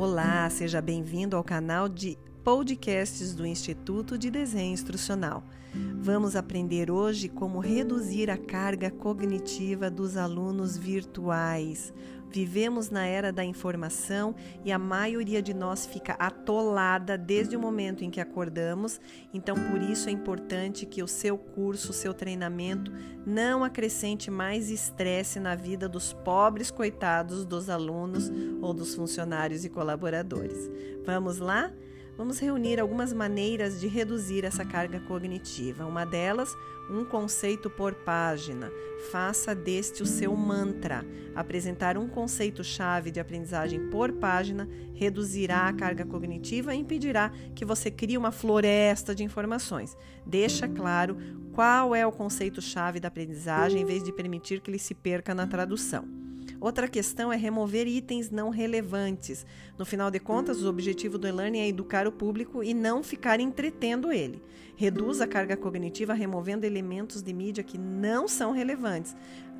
Olá, seja bem-vindo ao canal de podcasts do Instituto de Desenho Instrucional. Vamos aprender hoje como reduzir a carga cognitiva dos alunos virtuais. Vivemos na era da informação e a maioria de nós fica atolada desde o momento em que acordamos, então por isso é importante que o seu curso, o seu treinamento não acrescente mais estresse na vida dos pobres coitados dos alunos ou dos funcionários e colaboradores. Vamos lá? Vamos reunir algumas maneiras de reduzir essa carga cognitiva. Uma delas, um conceito por página. Faça deste o seu mantra. Apresentar um conceito-chave de aprendizagem por página reduzirá a carga cognitiva e impedirá que você crie uma floresta de informações. Deixa claro qual é o conceito-chave da aprendizagem em vez de permitir que ele se perca na tradução. Outra questão é remover itens não relevantes. No final de contas, o objetivo do e-learning é educar o público e não ficar entretendo ele. Reduz a carga cognitiva removendo elementos de mídia que não são relevantes.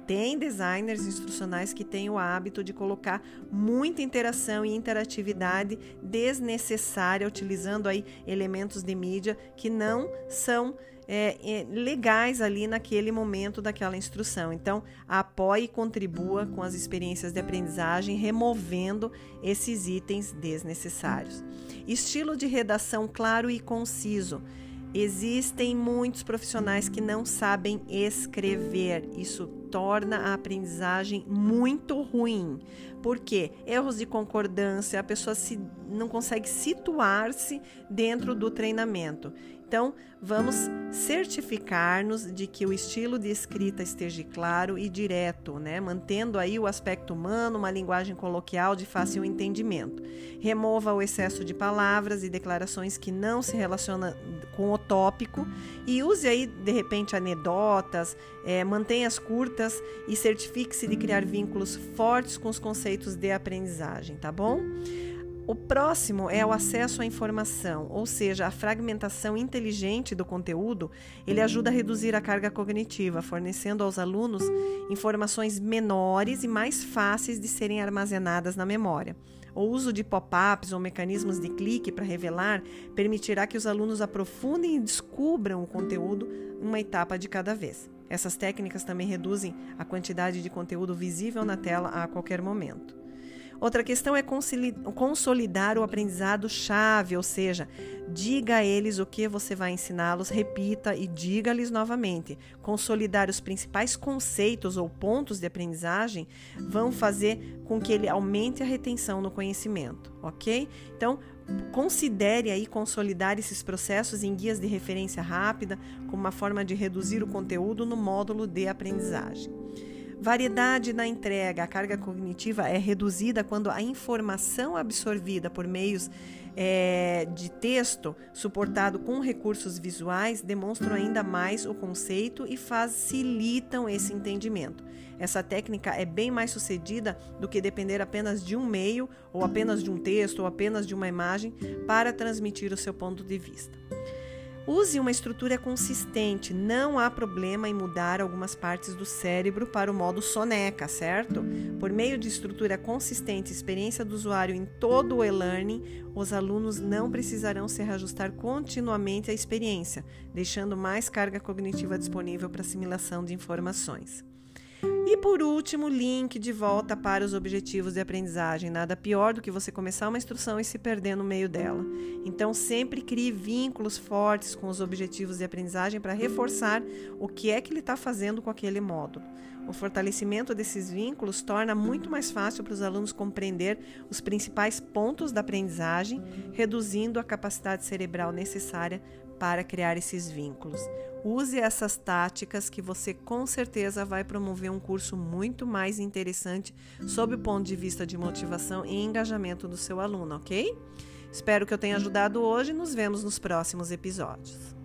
Tem designers instrucionais que têm o hábito de colocar muita interação e interatividade desnecessária, utilizando aí elementos de mídia que não são é, é, legais ali naquele momento daquela instrução. Então, apoie e contribua com as experiências de aprendizagem, removendo esses itens desnecessários. Estilo de redação claro e conciso. Existem muitos profissionais que não sabem escrever. Isso torna a aprendizagem muito ruim. Por quê? Erros de concordância, a pessoa se, não consegue situar-se dentro do treinamento. Então, vamos certificar-nos de que o estilo de escrita esteja claro e direto, né? mantendo aí o aspecto humano, uma linguagem coloquial de fácil entendimento. Remova o excesso de palavras e declarações que não se relacionam com o tópico e use aí, de repente, anedotas, é, mantenha-as curtas e certifique-se de criar vínculos fortes com os conceitos de aprendizagem, tá bom? O próximo é o acesso à informação, ou seja, a fragmentação inteligente do conteúdo. Ele ajuda a reduzir a carga cognitiva, fornecendo aos alunos informações menores e mais fáceis de serem armazenadas na memória. O uso de pop-ups ou mecanismos de clique para revelar permitirá que os alunos aprofundem e descubram o conteúdo uma etapa de cada vez. Essas técnicas também reduzem a quantidade de conteúdo visível na tela a qualquer momento. Outra questão é consolidar o aprendizado chave, ou seja, diga a eles o que você vai ensiná-los, repita e diga-lhes novamente. Consolidar os principais conceitos ou pontos de aprendizagem vão fazer com que ele aumente a retenção no conhecimento, ok? Então, considere aí consolidar esses processos em guias de referência rápida como uma forma de reduzir o conteúdo no módulo de aprendizagem. Variedade na entrega. A carga cognitiva é reduzida quando a informação absorvida por meios é, de texto, suportado com recursos visuais, demonstram ainda mais o conceito e facilitam esse entendimento. Essa técnica é bem mais sucedida do que depender apenas de um meio, ou apenas de um texto, ou apenas de uma imagem para transmitir o seu ponto de vista. Use uma estrutura consistente, não há problema em mudar algumas partes do cérebro para o modo soneca, certo? Por meio de estrutura consistente e experiência do usuário em todo o e-learning, os alunos não precisarão se reajustar continuamente à experiência, deixando mais carga cognitiva disponível para assimilação de informações. E por último, link de volta para os objetivos de aprendizagem. Nada pior do que você começar uma instrução e se perder no meio dela. Então, sempre crie vínculos fortes com os objetivos de aprendizagem para reforçar o que é que ele está fazendo com aquele módulo. O fortalecimento desses vínculos torna muito mais fácil para os alunos compreender os principais pontos da aprendizagem, reduzindo a capacidade cerebral necessária para criar esses vínculos. Use essas táticas que você com certeza vai promover um curso muito mais interessante sob o ponto de vista de motivação e engajamento do seu aluno, ok? Espero que eu tenha ajudado hoje. Nos vemos nos próximos episódios.